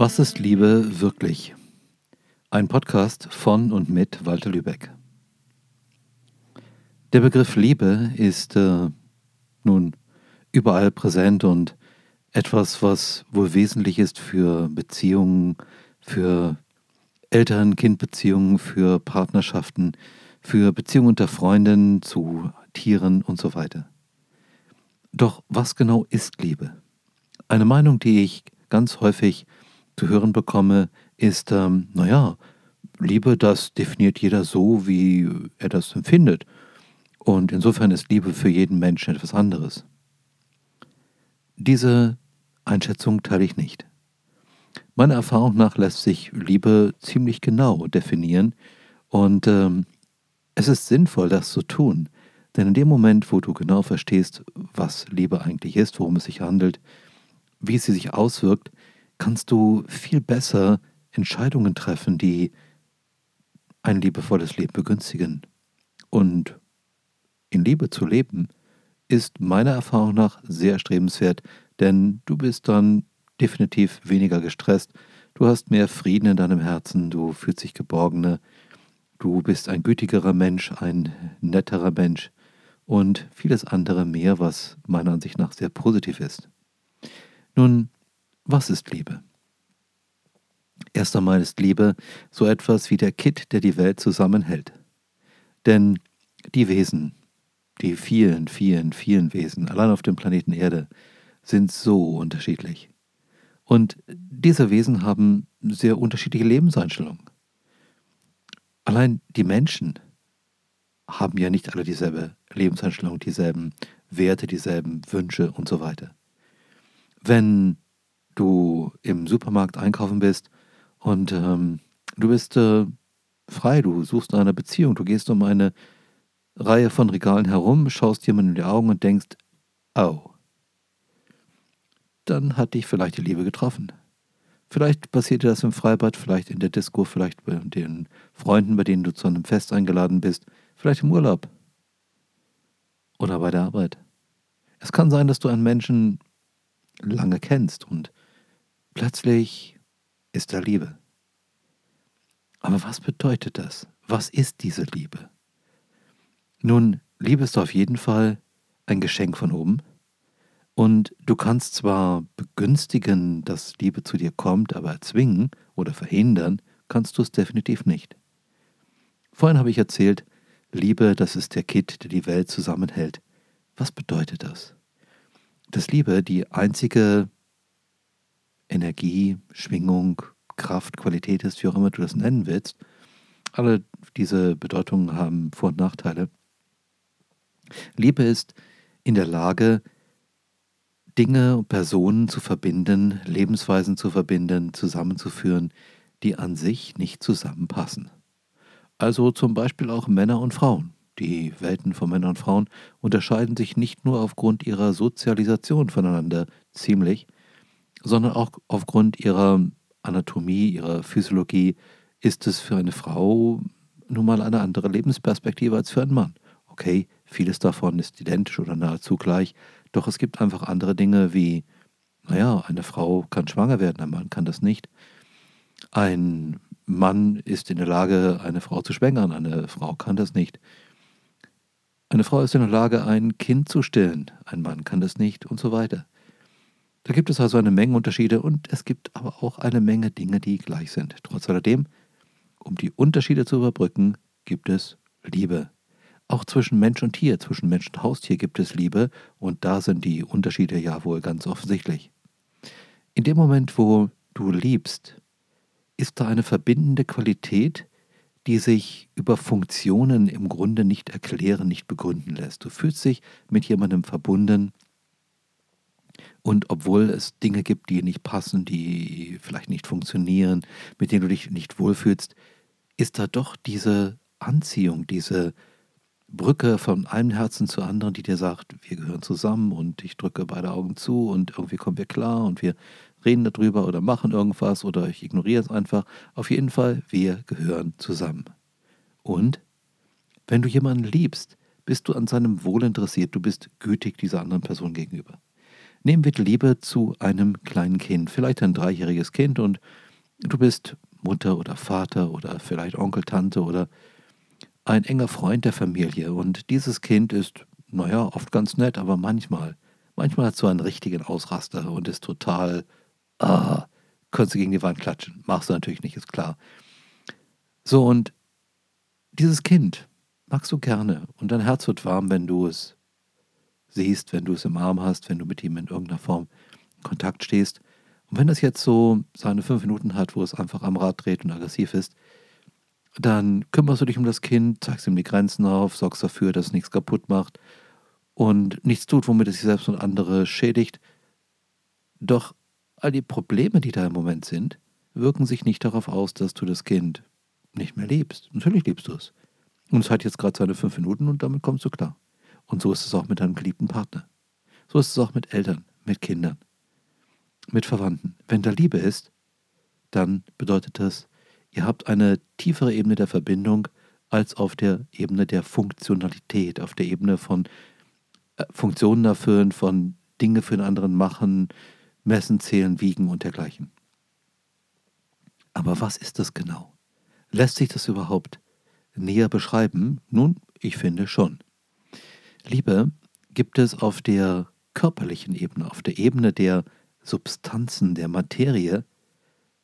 Was ist Liebe wirklich? Ein Podcast von und mit Walter Lübeck. Der Begriff Liebe ist äh, nun überall präsent und etwas, was wohl wesentlich ist für Beziehungen, für Eltern-Kind-Beziehungen, für Partnerschaften, für Beziehungen unter Freunden, zu Tieren und so weiter. Doch was genau ist Liebe? Eine Meinung, die ich ganz häufig zu hören bekomme, ist, ähm, naja, Liebe, das definiert jeder so, wie er das empfindet. Und insofern ist Liebe für jeden Menschen etwas anderes. Diese Einschätzung teile ich nicht. Meiner Erfahrung nach lässt sich Liebe ziemlich genau definieren und ähm, es ist sinnvoll, das zu tun. Denn in dem Moment, wo du genau verstehst, was Liebe eigentlich ist, worum es sich handelt, wie sie sich auswirkt, kannst du viel besser Entscheidungen treffen, die ein liebevolles Leben begünstigen. Und in Liebe zu leben, ist meiner Erfahrung nach sehr erstrebenswert, denn du bist dann definitiv weniger gestresst, du hast mehr Frieden in deinem Herzen, du fühlst dich geborgener, du bist ein gütigerer Mensch, ein netterer Mensch und vieles andere mehr, was meiner Ansicht nach sehr positiv ist. Nun, was ist Liebe? Erst einmal ist Liebe so etwas wie der Kitt, der die Welt zusammenhält. Denn die Wesen, die vielen, vielen, vielen Wesen, allein auf dem Planeten Erde, sind so unterschiedlich. Und diese Wesen haben sehr unterschiedliche Lebenseinstellungen. Allein die Menschen haben ja nicht alle dieselbe Lebenseinstellung, dieselben Werte, dieselben Wünsche und so weiter. Wenn du im Supermarkt einkaufen bist und ähm, du bist äh, frei, du suchst eine Beziehung, du gehst um eine Reihe von Regalen herum, schaust jemandem in die Augen und denkst, oh, dann hat dich vielleicht die Liebe getroffen. Vielleicht passiert dir das im Freibad, vielleicht in der Disco, vielleicht bei den Freunden, bei denen du zu einem Fest eingeladen bist, vielleicht im Urlaub oder bei der Arbeit. Es kann sein, dass du einen Menschen lange kennst und plötzlich ist da Liebe. Aber was bedeutet das? Was ist diese Liebe? Nun, Liebe ist auf jeden Fall ein Geschenk von oben. Und du kannst zwar begünstigen, dass Liebe zu dir kommt, aber erzwingen oder verhindern kannst du es definitiv nicht. Vorhin habe ich erzählt, Liebe, das ist der Kitt, der die Welt zusammenhält. Was bedeutet das? Dass Liebe die einzige Energie, Schwingung, Kraft, Qualität ist, wie auch immer du das nennen willst. Alle diese Bedeutungen haben Vor- und Nachteile. Liebe ist in der Lage, Dinge und Personen zu verbinden, Lebensweisen zu verbinden, zusammenzuführen, die an sich nicht zusammenpassen. Also zum Beispiel auch Männer und Frauen. Die Welten von Männern und Frauen unterscheiden sich nicht nur aufgrund ihrer Sozialisation voneinander ziemlich, sondern auch aufgrund ihrer Anatomie, ihrer Physiologie ist es für eine Frau nun mal eine andere Lebensperspektive als für einen Mann. Okay, vieles davon ist identisch oder nahezu gleich, doch es gibt einfach andere Dinge wie, naja, eine Frau kann schwanger werden, ein Mann kann das nicht. Ein Mann ist in der Lage, eine Frau zu schwängern, eine Frau kann das nicht. Eine Frau ist in der Lage, ein Kind zu stillen, ein Mann kann das nicht und so weiter. Da gibt es also eine Menge Unterschiede und es gibt aber auch eine Menge Dinge, die gleich sind. Trotz alledem, um die Unterschiede zu überbrücken, gibt es Liebe. Auch zwischen Mensch und Tier, zwischen Mensch und Haustier gibt es Liebe und da sind die Unterschiede ja wohl ganz offensichtlich. In dem Moment, wo du liebst, ist da eine verbindende Qualität, die sich über Funktionen im Grunde nicht erklären, nicht begründen lässt. Du fühlst dich mit jemandem verbunden, und obwohl es Dinge gibt, die nicht passen, die vielleicht nicht funktionieren, mit denen du dich nicht wohlfühlst, ist da doch diese Anziehung, diese Brücke von einem Herzen zu anderen, die dir sagt, wir gehören zusammen und ich drücke beide Augen zu und irgendwie kommen wir klar und wir reden darüber oder machen irgendwas oder ich ignoriere es einfach. Auf jeden Fall, wir gehören zusammen. Und wenn du jemanden liebst, bist du an seinem Wohl interessiert, du bist gütig dieser anderen Person gegenüber. Nehmen wir die Liebe zu einem kleinen Kind, vielleicht ein dreijähriges Kind und du bist Mutter oder Vater oder vielleicht Onkel, Tante oder ein enger Freund der Familie und dieses Kind ist, naja, oft ganz nett, aber manchmal, manchmal hat so einen richtigen Ausraster und ist total, ah, könntest du gegen die Wand klatschen. Machst du natürlich nicht, ist klar. So, und dieses Kind magst du gerne und dein Herz wird warm, wenn du es siehst, wenn du es im Arm hast, wenn du mit ihm in irgendeiner Form in Kontakt stehst. Und wenn es jetzt so seine fünf Minuten hat, wo es einfach am Rad dreht und aggressiv ist, dann kümmerst du dich um das Kind, zeigst ihm die Grenzen auf, sorgst dafür, dass es nichts kaputt macht und nichts tut, womit es sich selbst und andere schädigt. Doch all die Probleme, die da im Moment sind, wirken sich nicht darauf aus, dass du das Kind nicht mehr liebst. Natürlich liebst du es. Und es hat jetzt gerade seine fünf Minuten und damit kommst du klar. Und so ist es auch mit deinem geliebten Partner. So ist es auch mit Eltern, mit Kindern, mit Verwandten. Wenn da Liebe ist, dann bedeutet das, ihr habt eine tiefere Ebene der Verbindung als auf der Ebene der Funktionalität, auf der Ebene von äh, Funktionen erfüllen, von Dinge für den anderen machen, messen, zählen, wiegen und dergleichen. Aber was ist das genau? Lässt sich das überhaupt näher beschreiben? Nun, ich finde schon. Liebe gibt es auf der körperlichen Ebene, auf der Ebene der Substanzen, der Materie,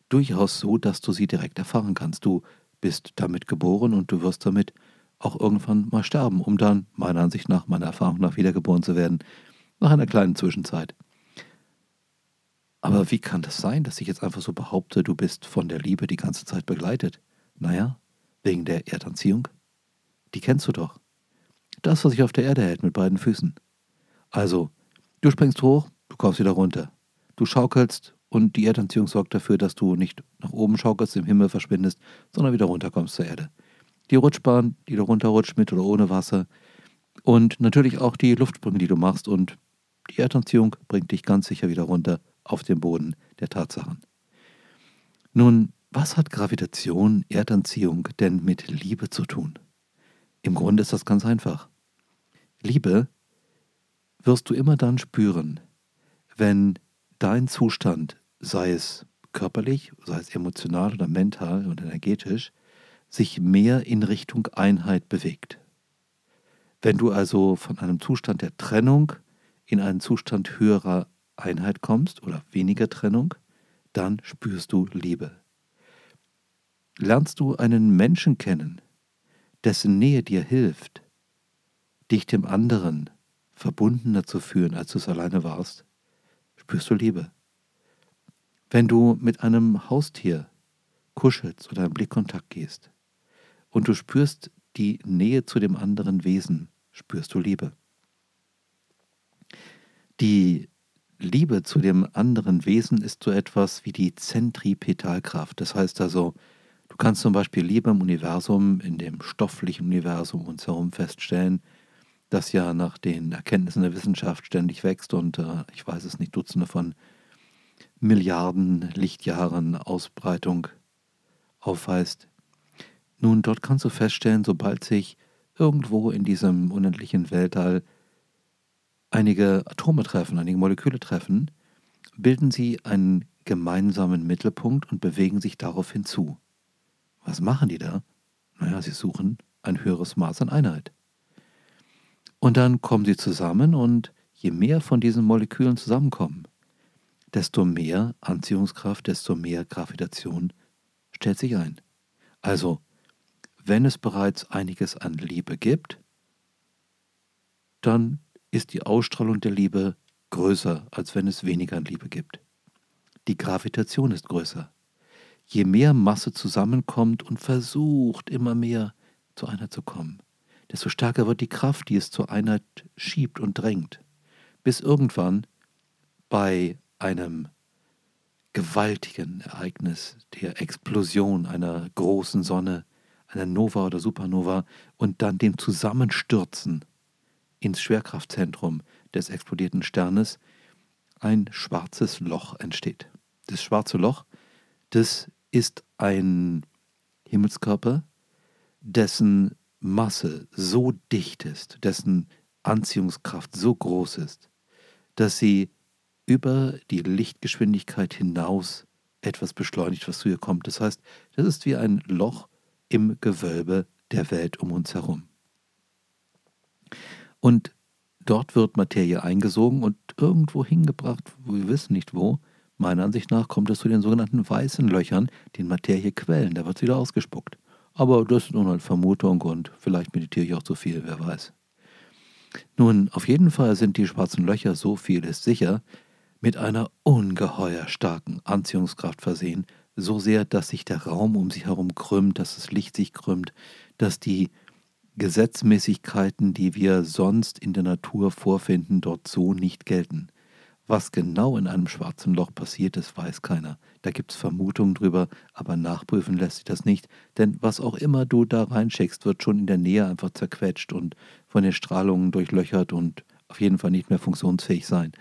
durchaus so, dass du sie direkt erfahren kannst. Du bist damit geboren und du wirst damit auch irgendwann mal sterben, um dann, meiner Ansicht nach, meiner Erfahrung nach, wiedergeboren zu werden, nach einer kleinen Zwischenzeit. Aber wie kann das sein, dass ich jetzt einfach so behaupte, du bist von der Liebe die ganze Zeit begleitet? Naja, wegen der Erdanziehung. Die kennst du doch. Das, was sich auf der Erde hält mit beiden Füßen. Also, du springst hoch, du kommst wieder runter. Du schaukelst und die Erdanziehung sorgt dafür, dass du nicht nach oben schaukelst, im Himmel verschwindest, sondern wieder runterkommst zur Erde. Die Rutschbahn, die du runterrutscht mit oder ohne Wasser. Und natürlich auch die Luftsprünge, die du machst. Und die Erdanziehung bringt dich ganz sicher wieder runter auf den Boden der Tatsachen. Nun, was hat Gravitation, Erdanziehung denn mit Liebe zu tun? Im Grunde ist das ganz einfach. Liebe wirst du immer dann spüren, wenn dein Zustand, sei es körperlich, sei es emotional oder mental oder energetisch, sich mehr in Richtung Einheit bewegt. Wenn du also von einem Zustand der Trennung in einen Zustand höherer Einheit kommst oder weniger Trennung, dann spürst du Liebe. Lernst du einen Menschen kennen, dessen Nähe dir hilft, dich dem anderen verbundener zu fühlen, als du es alleine warst, spürst du Liebe. Wenn du mit einem Haustier kuschelst oder in Blickkontakt gehst und du spürst die Nähe zu dem anderen Wesen, spürst du Liebe. Die Liebe zu dem anderen Wesen ist so etwas wie die Zentripetalkraft. Das heißt also, Du kannst zum Beispiel Liebe im Universum, in dem stofflichen Universum um uns herum feststellen, das ja nach den Erkenntnissen der Wissenschaft ständig wächst und äh, ich weiß es nicht, Dutzende von Milliarden Lichtjahren Ausbreitung aufweist. Nun, dort kannst du feststellen, sobald sich irgendwo in diesem unendlichen Weltall einige Atome treffen, einige Moleküle treffen, bilden sie einen gemeinsamen Mittelpunkt und bewegen sich darauf hinzu. Was machen die da? Naja, sie suchen ein höheres Maß an Einheit. Und dann kommen sie zusammen und je mehr von diesen Molekülen zusammenkommen, desto mehr Anziehungskraft, desto mehr Gravitation stellt sich ein. Also, wenn es bereits einiges an Liebe gibt, dann ist die Ausstrahlung der Liebe größer, als wenn es weniger an Liebe gibt. Die Gravitation ist größer je mehr Masse zusammenkommt und versucht immer mehr zu Einheit zu kommen, desto stärker wird die Kraft, die es zur Einheit schiebt und drängt, bis irgendwann bei einem gewaltigen Ereignis, der Explosion einer großen Sonne, einer Nova oder Supernova und dann dem Zusammenstürzen ins Schwerkraftzentrum des explodierten Sternes ein schwarzes Loch entsteht. Das schwarze Loch, das ist ein Himmelskörper, dessen Masse so dicht ist, dessen Anziehungskraft so groß ist, dass sie über die Lichtgeschwindigkeit hinaus etwas beschleunigt, was zu ihr kommt. Das heißt, das ist wie ein Loch im Gewölbe der Welt um uns herum. Und dort wird Materie eingesogen und irgendwo hingebracht, wir wissen nicht wo. Meiner Ansicht nach kommt es zu den sogenannten weißen Löchern, die in Materie quellen. Da wird es wieder ausgespuckt. Aber das ist nur eine Vermutung und vielleicht meditiere ich auch zu viel, wer weiß. Nun, auf jeden Fall sind die schwarzen Löcher, so viel ist sicher, mit einer ungeheuer starken Anziehungskraft versehen, so sehr, dass sich der Raum um sie herum krümmt, dass das Licht sich krümmt, dass die Gesetzmäßigkeiten, die wir sonst in der Natur vorfinden, dort so nicht gelten. Was genau in einem schwarzen Loch passiert ist, weiß keiner. Da gibt es Vermutungen drüber, aber nachprüfen lässt sich das nicht, denn was auch immer du da reinschickst, wird schon in der Nähe einfach zerquetscht und von den Strahlungen durchlöchert und auf jeden Fall nicht mehr funktionsfähig sein.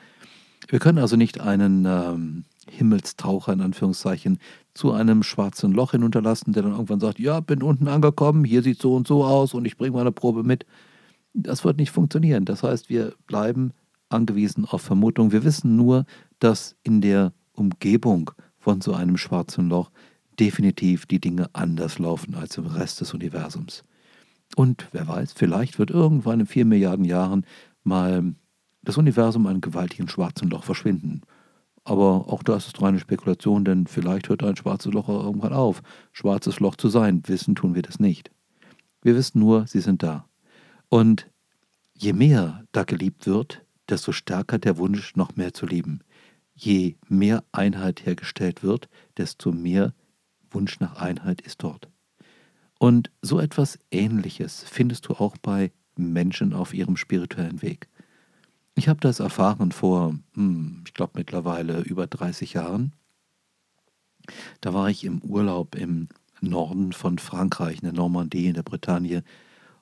Wir können also nicht einen ähm, Himmelstaucher in Anführungszeichen zu einem schwarzen Loch hinunterlassen, der dann irgendwann sagt, ja, bin unten angekommen, hier sieht so und so aus und ich bringe meine Probe mit. Das wird nicht funktionieren. Das heißt, wir bleiben angewiesen auf Vermutung. Wir wissen nur, dass in der Umgebung von so einem schwarzen Loch definitiv die Dinge anders laufen als im Rest des Universums. Und wer weiß, vielleicht wird irgendwann in vier Milliarden Jahren mal das Universum einem gewaltigen schwarzen Loch verschwinden. Aber auch das ist reine Spekulation, denn vielleicht hört ein schwarzes Loch irgendwann auf, schwarzes Loch zu sein. Wissen tun wir das nicht. Wir wissen nur, sie sind da. Und je mehr da geliebt wird, desto stärker der Wunsch, noch mehr zu lieben. Je mehr Einheit hergestellt wird, desto mehr Wunsch nach Einheit ist dort. Und so etwas Ähnliches findest du auch bei Menschen auf ihrem spirituellen Weg. Ich habe das erfahren vor, hm, ich glaube mittlerweile über 30 Jahren. Da war ich im Urlaub im Norden von Frankreich, in der Normandie, in der Bretagne.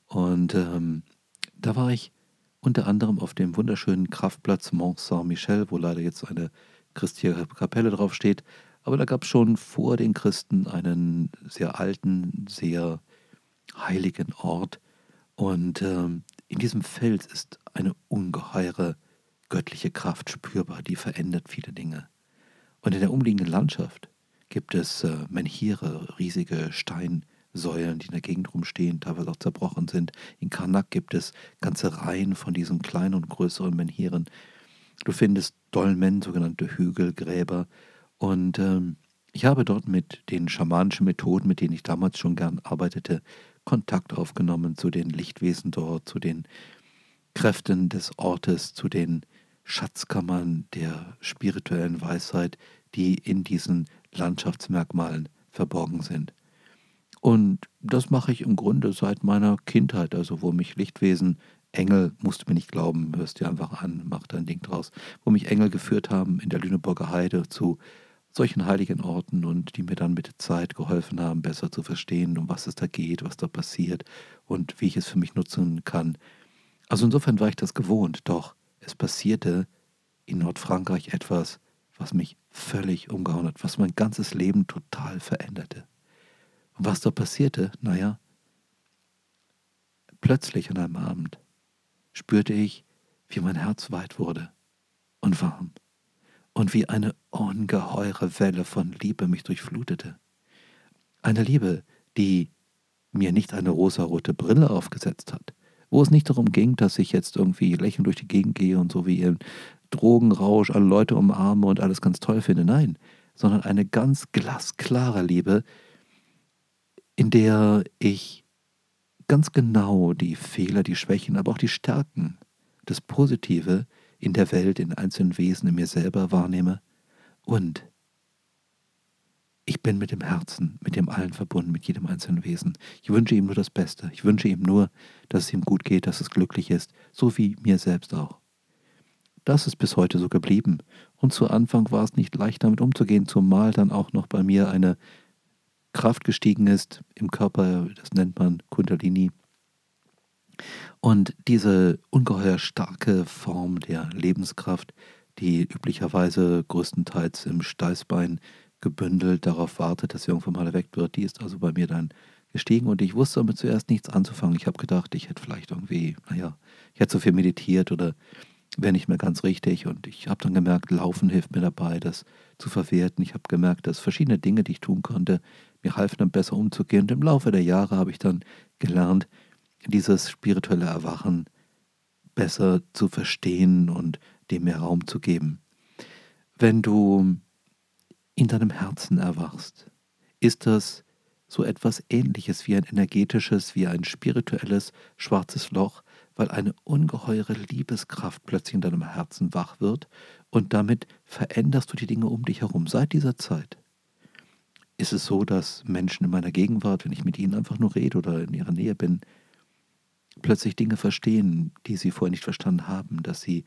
Und ähm, da war ich unter anderem auf dem wunderschönen Kraftplatz Mont Saint-Michel, wo leider jetzt eine christliche Kapelle draufsteht. Aber da gab es schon vor den Christen einen sehr alten, sehr heiligen Ort. Und ähm, in diesem Fels ist eine ungeheure göttliche Kraft spürbar, die verändert viele Dinge. Und in der umliegenden Landschaft gibt es äh, Menhire, riesige Steinsäulen, die in der Gegend rumstehen, teilweise auch zerbrochen sind. In Karnak gibt es ganze Reihen von diesen kleinen und größeren Menhiren. Du findest Dolmen, sogenannte Hügelgräber. Und ähm, ich habe dort mit den schamanischen Methoden, mit denen ich damals schon gern arbeitete, Kontakt aufgenommen zu den Lichtwesen dort, zu den Kräften des Ortes, zu den Schatzkammern der spirituellen Weisheit, die in diesen Landschaftsmerkmalen verborgen sind. Und das mache ich im Grunde seit meiner Kindheit, also wo mich Lichtwesen, Engel, musst du mir nicht glauben, hörst dir einfach an, mach dein Ding draus, wo mich Engel geführt haben in der Lüneburger Heide zu solchen heiligen Orten und die mir dann mit der Zeit geholfen haben, besser zu verstehen, um was es da geht, was da passiert und wie ich es für mich nutzen kann. Also insofern war ich das gewohnt, doch es passierte in Nordfrankreich etwas, was mich völlig umgehauen hat, was mein ganzes Leben total veränderte. Und was da passierte, naja, plötzlich an einem Abend spürte ich, wie mein Herz weit wurde und warm und wie eine ungeheure Welle von Liebe mich durchflutete. Eine Liebe, die mir nicht eine rosarote Brille aufgesetzt hat, wo es nicht darum ging, dass ich jetzt irgendwie lächelnd durch die Gegend gehe und so wie im Drogenrausch alle Leute umarme und alles ganz toll finde. Nein, sondern eine ganz glasklare Liebe, in der ich ganz genau die Fehler, die Schwächen, aber auch die Stärken, das Positive in der Welt, in einzelnen Wesen, in mir selber wahrnehme. Und ich bin mit dem Herzen, mit dem Allen verbunden, mit jedem einzelnen Wesen. Ich wünsche ihm nur das Beste. Ich wünsche ihm nur, dass es ihm gut geht, dass es glücklich ist, so wie mir selbst auch. Das ist bis heute so geblieben. Und zu Anfang war es nicht leicht damit umzugehen, zumal dann auch noch bei mir eine Kraft gestiegen ist im Körper, das nennt man Kundalini, und diese ungeheuer starke Form der Lebenskraft, die üblicherweise größtenteils im Steißbein gebündelt darauf wartet, dass sie irgendwann mal erweckt wird, die ist also bei mir dann gestiegen und ich wusste damit zuerst nichts anzufangen. Ich habe gedacht, ich hätte vielleicht irgendwie, naja, ich hätte so viel meditiert oder wäre nicht mehr ganz richtig. Und ich habe dann gemerkt, Laufen hilft mir dabei, das zu verwerten. Ich habe gemerkt, dass verschiedene Dinge, die ich tun konnte, mir halfen dann besser umzugehen. Und im Laufe der Jahre habe ich dann gelernt, dieses spirituelle Erwachen besser zu verstehen und dem mehr Raum zu geben. Wenn du in deinem Herzen erwachst, ist das so etwas Ähnliches wie ein energetisches, wie ein spirituelles schwarzes Loch, weil eine ungeheure Liebeskraft plötzlich in deinem Herzen wach wird und damit veränderst du die Dinge um dich herum. Seit dieser Zeit ist es so, dass Menschen in meiner Gegenwart, wenn ich mit ihnen einfach nur rede oder in ihrer Nähe bin, plötzlich Dinge verstehen, die sie vorher nicht verstanden haben, dass sie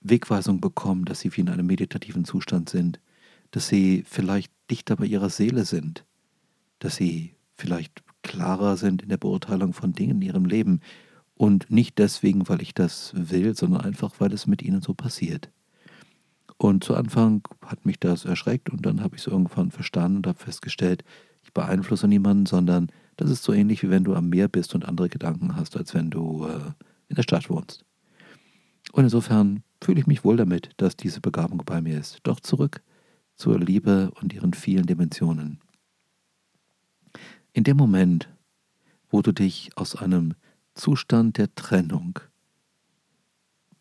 Wegweisung bekommen, dass sie wie in einem meditativen Zustand sind, dass sie vielleicht dichter bei ihrer Seele sind, dass sie vielleicht klarer sind in der Beurteilung von Dingen in ihrem Leben und nicht deswegen, weil ich das will, sondern einfach, weil es mit ihnen so passiert. Und zu Anfang hat mich das erschreckt und dann habe ich es irgendwann verstanden und habe festgestellt, ich beeinflusse niemanden, sondern das ist so ähnlich wie wenn du am Meer bist und andere Gedanken hast, als wenn du äh, in der Stadt wohnst. Und insofern fühle ich mich wohl damit, dass diese Begabung bei mir ist. Doch zurück zur Liebe und ihren vielen Dimensionen. In dem Moment, wo du dich aus einem Zustand der Trennung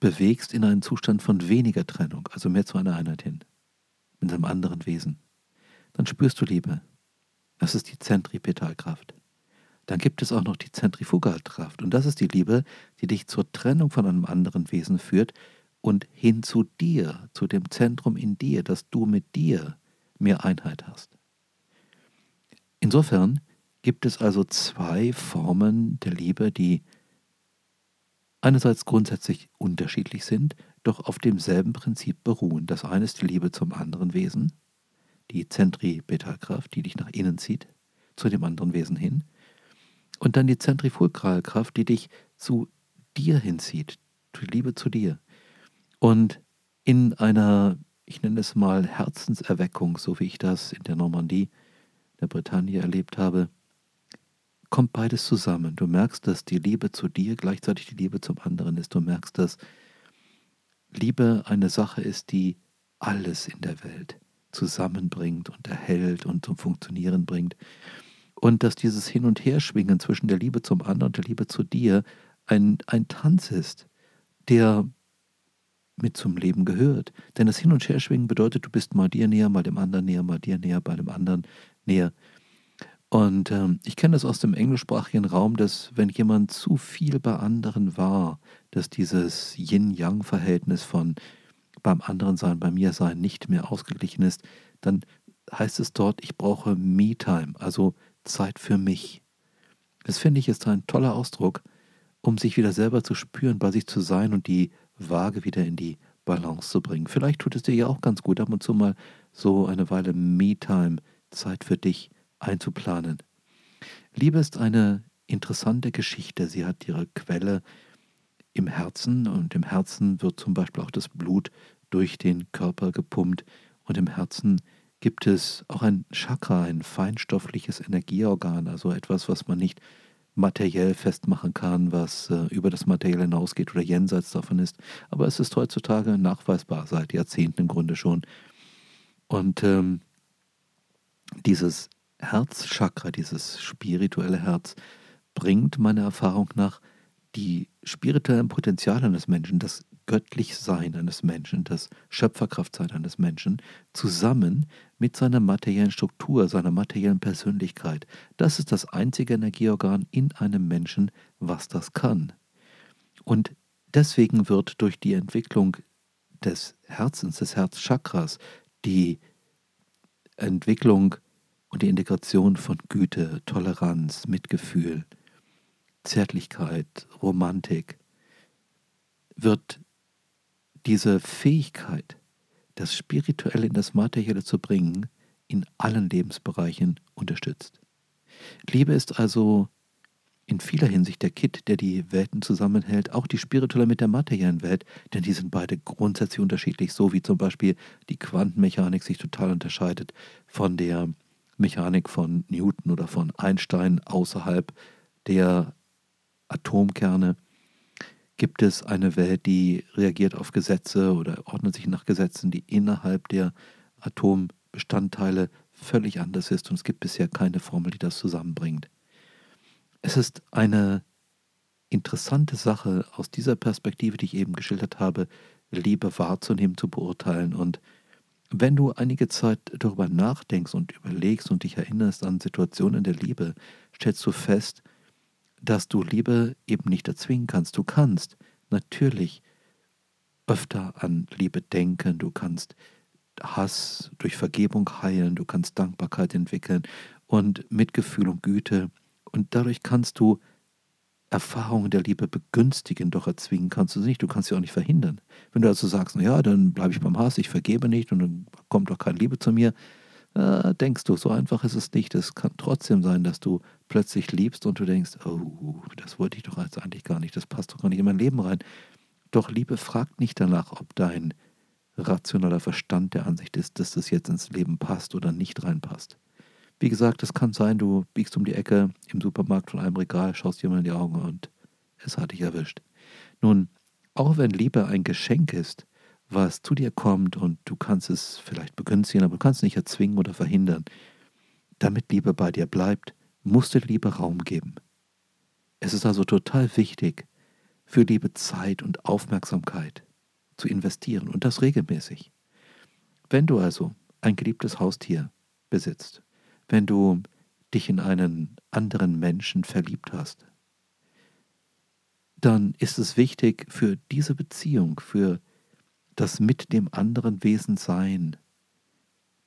bewegst in einen Zustand von weniger Trennung, also mehr zu einer Einheit hin, mit einem anderen Wesen, dann spürst du Liebe. Das ist die Zentripetalkraft. Dann gibt es auch noch die Zentrifugalkraft. Und das ist die Liebe, die dich zur Trennung von einem anderen Wesen führt und hin zu dir, zu dem Zentrum in dir, dass du mit dir mehr Einheit hast. Insofern gibt es also zwei Formen der Liebe, die einerseits grundsätzlich unterschiedlich sind, doch auf demselben Prinzip beruhen. Das eine ist die Liebe zum anderen Wesen, die Zentripetalkraft, die dich nach innen zieht, zu dem anderen Wesen hin. Und dann die Zentrifugalkraft, die dich zu dir hinzieht, die Liebe zu dir. Und in einer, ich nenne es mal Herzenserweckung, so wie ich das in der Normandie, der Bretagne erlebt habe, kommt beides zusammen. Du merkst, dass die Liebe zu dir gleichzeitig die Liebe zum anderen ist. Du merkst, dass Liebe eine Sache ist, die alles in der Welt zusammenbringt und erhält und zum Funktionieren bringt. Und dass dieses Hin- und Herschwingen zwischen der Liebe zum anderen und der Liebe zu dir ein, ein Tanz ist, der mit zum Leben gehört. Denn das Hin- und Herschwingen bedeutet, du bist mal dir näher, mal dem anderen näher, mal dir näher, bei dem anderen näher. Und ähm, ich kenne das aus dem englischsprachigen Raum, dass wenn jemand zu viel bei anderen war, dass dieses Yin-Yang-Verhältnis von beim anderen sein, bei mir sein nicht mehr ausgeglichen ist, dann heißt es dort, ich brauche Me-Time, also Zeit für mich. Das finde ich ist ein toller Ausdruck, um sich wieder selber zu spüren, bei sich zu sein und die Waage wieder in die Balance zu bringen. Vielleicht tut es dir ja auch ganz gut, ab und zu mal so eine Weile Me-Time, Zeit für dich einzuplanen. Liebe ist eine interessante Geschichte. Sie hat ihre Quelle im Herzen und im Herzen wird zum Beispiel auch das Blut durch den Körper gepumpt und im Herzen gibt es auch ein Chakra, ein feinstoffliches Energieorgan, also etwas, was man nicht materiell festmachen kann, was äh, über das Materiell hinausgeht oder jenseits davon ist. Aber es ist heutzutage nachweisbar, seit Jahrzehnten im Grunde schon. Und ähm, dieses Herzchakra, dieses spirituelle Herz, bringt meiner Erfahrung nach die spirituellen Potenziale eines Menschen, das Göttlichsein eines Menschen, das Schöpferkraftsein eines Menschen zusammen mit seiner materiellen Struktur, seiner materiellen Persönlichkeit. Das ist das einzige Energieorgan in einem Menschen, was das kann. Und deswegen wird durch die Entwicklung des Herzens, des Herzchakras, die Entwicklung und die Integration von Güte, Toleranz, Mitgefühl, Zärtlichkeit, Romantik, wird diese Fähigkeit, das Spirituelle in das Materielle zu bringen, in allen Lebensbereichen unterstützt. Liebe ist also in vieler Hinsicht der Kit, der die Welten zusammenhält, auch die spirituelle mit der materiellen Welt, denn die sind beide grundsätzlich unterschiedlich, so wie zum Beispiel die Quantenmechanik sich total unterscheidet von der Mechanik von Newton oder von Einstein außerhalb der Atomkerne Gibt es eine Welt, die reagiert auf Gesetze oder ordnet sich nach Gesetzen, die innerhalb der Atombestandteile völlig anders ist und es gibt bisher keine Formel, die das zusammenbringt. Es ist eine interessante Sache aus dieser Perspektive, die ich eben geschildert habe, Liebe wahrzunehmen, zu beurteilen. Und wenn du einige Zeit darüber nachdenkst und überlegst und dich erinnerst an Situationen der Liebe, stellst du fest, dass du Liebe eben nicht erzwingen kannst. Du kannst natürlich öfter an Liebe denken, du kannst Hass durch Vergebung heilen, du kannst Dankbarkeit entwickeln und Mitgefühl und Güte. Und dadurch kannst du Erfahrungen der Liebe begünstigen, doch erzwingen kannst du sie nicht. Du kannst sie auch nicht verhindern. Wenn du also sagst, naja, dann bleibe ich beim Hass, ich vergebe nicht und dann kommt doch keine Liebe zu mir, äh, denkst du, so einfach ist es nicht. Es kann trotzdem sein, dass du plötzlich liebst und du denkst, oh, das wollte ich doch jetzt eigentlich gar nicht, das passt doch gar nicht in mein Leben rein. Doch Liebe fragt nicht danach, ob dein rationaler Verstand der Ansicht ist, dass das jetzt ins Leben passt oder nicht reinpasst. Wie gesagt, es kann sein, du biegst um die Ecke im Supermarkt von einem Regal, schaust jemand in die Augen und es hat dich erwischt. Nun, auch wenn Liebe ein Geschenk ist, was zu dir kommt und du kannst es vielleicht begünstigen, aber du kannst es nicht erzwingen oder verhindern, damit Liebe bei dir bleibt, musst du Liebe Raum geben. Es ist also total wichtig, für Liebe Zeit und Aufmerksamkeit zu investieren und das regelmäßig. Wenn du also ein geliebtes Haustier besitzt, wenn du dich in einen anderen Menschen verliebt hast, dann ist es wichtig für diese Beziehung, für das mit dem anderen Wesen sein,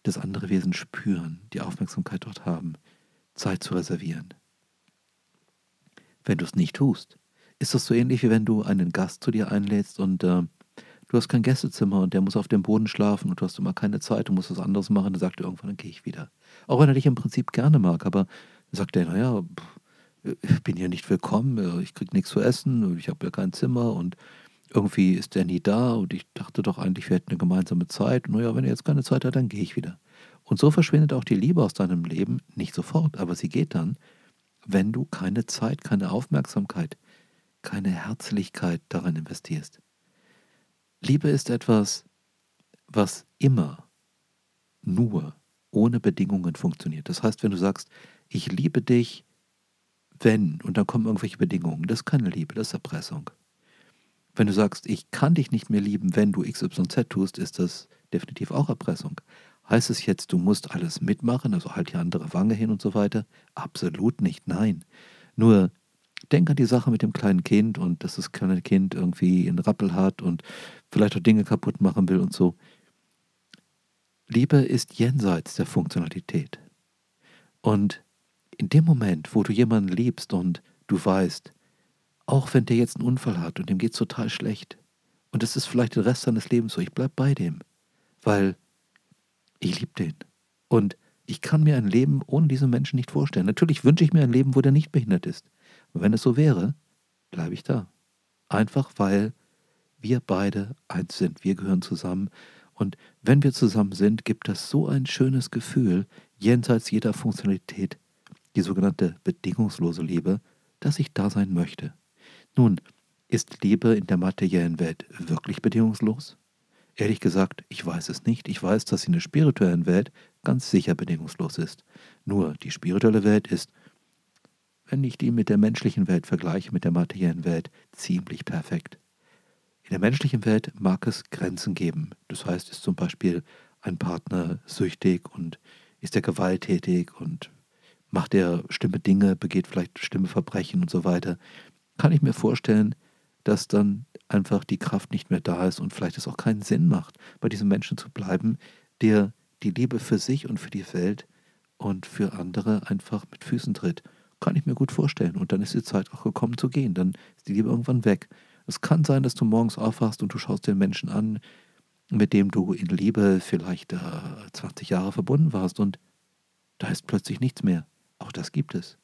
das andere Wesen spüren, die Aufmerksamkeit dort haben, Zeit zu reservieren. Wenn du es nicht tust, ist das so ähnlich wie wenn du einen Gast zu dir einlädst und äh, du hast kein Gästezimmer und der muss auf dem Boden schlafen und du hast immer keine Zeit, du musst was anderes machen, dann sagt er irgendwann, dann gehe ich wieder. Auch wenn er dich im Prinzip gerne mag, aber dann sagt er, naja, ich bin hier nicht willkommen, ich krieg nichts zu essen, ich habe ja kein Zimmer und irgendwie ist er nie da und ich dachte doch eigentlich, wir hätten eine gemeinsame Zeit. Naja, wenn er jetzt keine Zeit hat, dann gehe ich wieder. Und so verschwindet auch die Liebe aus deinem Leben nicht sofort, aber sie geht dann, wenn du keine Zeit, keine Aufmerksamkeit, keine Herzlichkeit daran investierst. Liebe ist etwas, was immer nur ohne Bedingungen funktioniert. Das heißt, wenn du sagst, ich liebe dich, wenn, und dann kommen irgendwelche Bedingungen, das ist keine Liebe, das ist Erpressung. Wenn du sagst, ich kann dich nicht mehr lieben, wenn du XYZ tust, ist das definitiv auch Erpressung. Heißt es jetzt, du musst alles mitmachen, also halt die andere Wange hin und so weiter? Absolut nicht, nein. Nur denk an die Sache mit dem kleinen Kind und dass das kleine Kind irgendwie einen Rappel hat und vielleicht auch Dinge kaputt machen will und so. Liebe ist jenseits der Funktionalität. Und in dem Moment, wo du jemanden liebst und du weißt, auch wenn der jetzt einen Unfall hat und dem geht es total schlecht, und es ist vielleicht den Rest seines Lebens so, ich bleib bei dem, weil ich liebe den. Und ich kann mir ein Leben ohne diesen Menschen nicht vorstellen. Natürlich wünsche ich mir ein Leben, wo der nicht behindert ist. Und wenn es so wäre, bleibe ich da. Einfach weil wir beide eins sind. Wir gehören zusammen und wenn wir zusammen sind, gibt das so ein schönes Gefühl, jenseits jeder Funktionalität, die sogenannte bedingungslose Liebe, dass ich da sein möchte. Nun, ist Liebe in der materiellen Welt wirklich bedingungslos? Ehrlich gesagt, ich weiß es nicht. Ich weiß, dass sie in der spirituellen Welt ganz sicher bedingungslos ist. Nur die spirituelle Welt ist, wenn ich die mit der menschlichen Welt vergleiche, mit der materiellen Welt, ziemlich perfekt. In der menschlichen Welt mag es Grenzen geben. Das heißt, ist zum Beispiel ein Partner süchtig und ist er gewalttätig und macht er schlimme Dinge, begeht vielleicht schlimme Verbrechen und so weiter, kann ich mir vorstellen, dass dann einfach die Kraft nicht mehr da ist und vielleicht es auch keinen Sinn macht, bei diesem Menschen zu bleiben, der die Liebe für sich und für die Welt und für andere einfach mit Füßen tritt. Kann ich mir gut vorstellen. Und dann ist die Zeit auch gekommen zu gehen. Dann ist die Liebe irgendwann weg. Es kann sein, dass du morgens aufwachst und du schaust den Menschen an, mit dem du in Liebe vielleicht äh, 20 Jahre verbunden warst und da ist plötzlich nichts mehr. Auch das gibt es.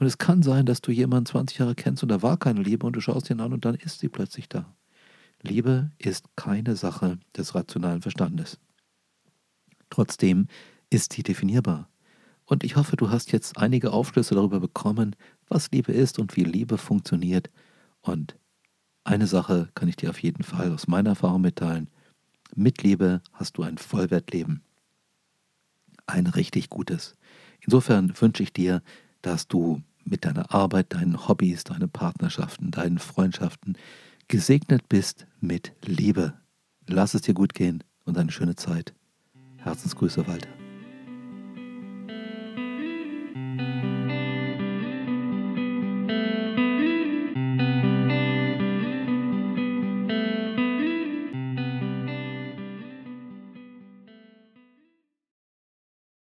Und es kann sein, dass du jemanden 20 Jahre kennst und da war keine Liebe und du schaust ihn an und dann ist sie plötzlich da. Liebe ist keine Sache des rationalen Verstandes. Trotzdem ist sie definierbar. Und ich hoffe, du hast jetzt einige Aufschlüsse darüber bekommen, was Liebe ist und wie Liebe funktioniert. Und eine Sache kann ich dir auf jeden Fall aus meiner Erfahrung mitteilen. Mit Liebe hast du ein Vollwertleben. Ein richtig gutes. Insofern wünsche ich dir, dass du mit deiner Arbeit, deinen Hobbys, deinen Partnerschaften, deinen Freundschaften gesegnet bist mit Liebe. Lass es dir gut gehen und eine schöne Zeit. Herzensgrüße, Walter.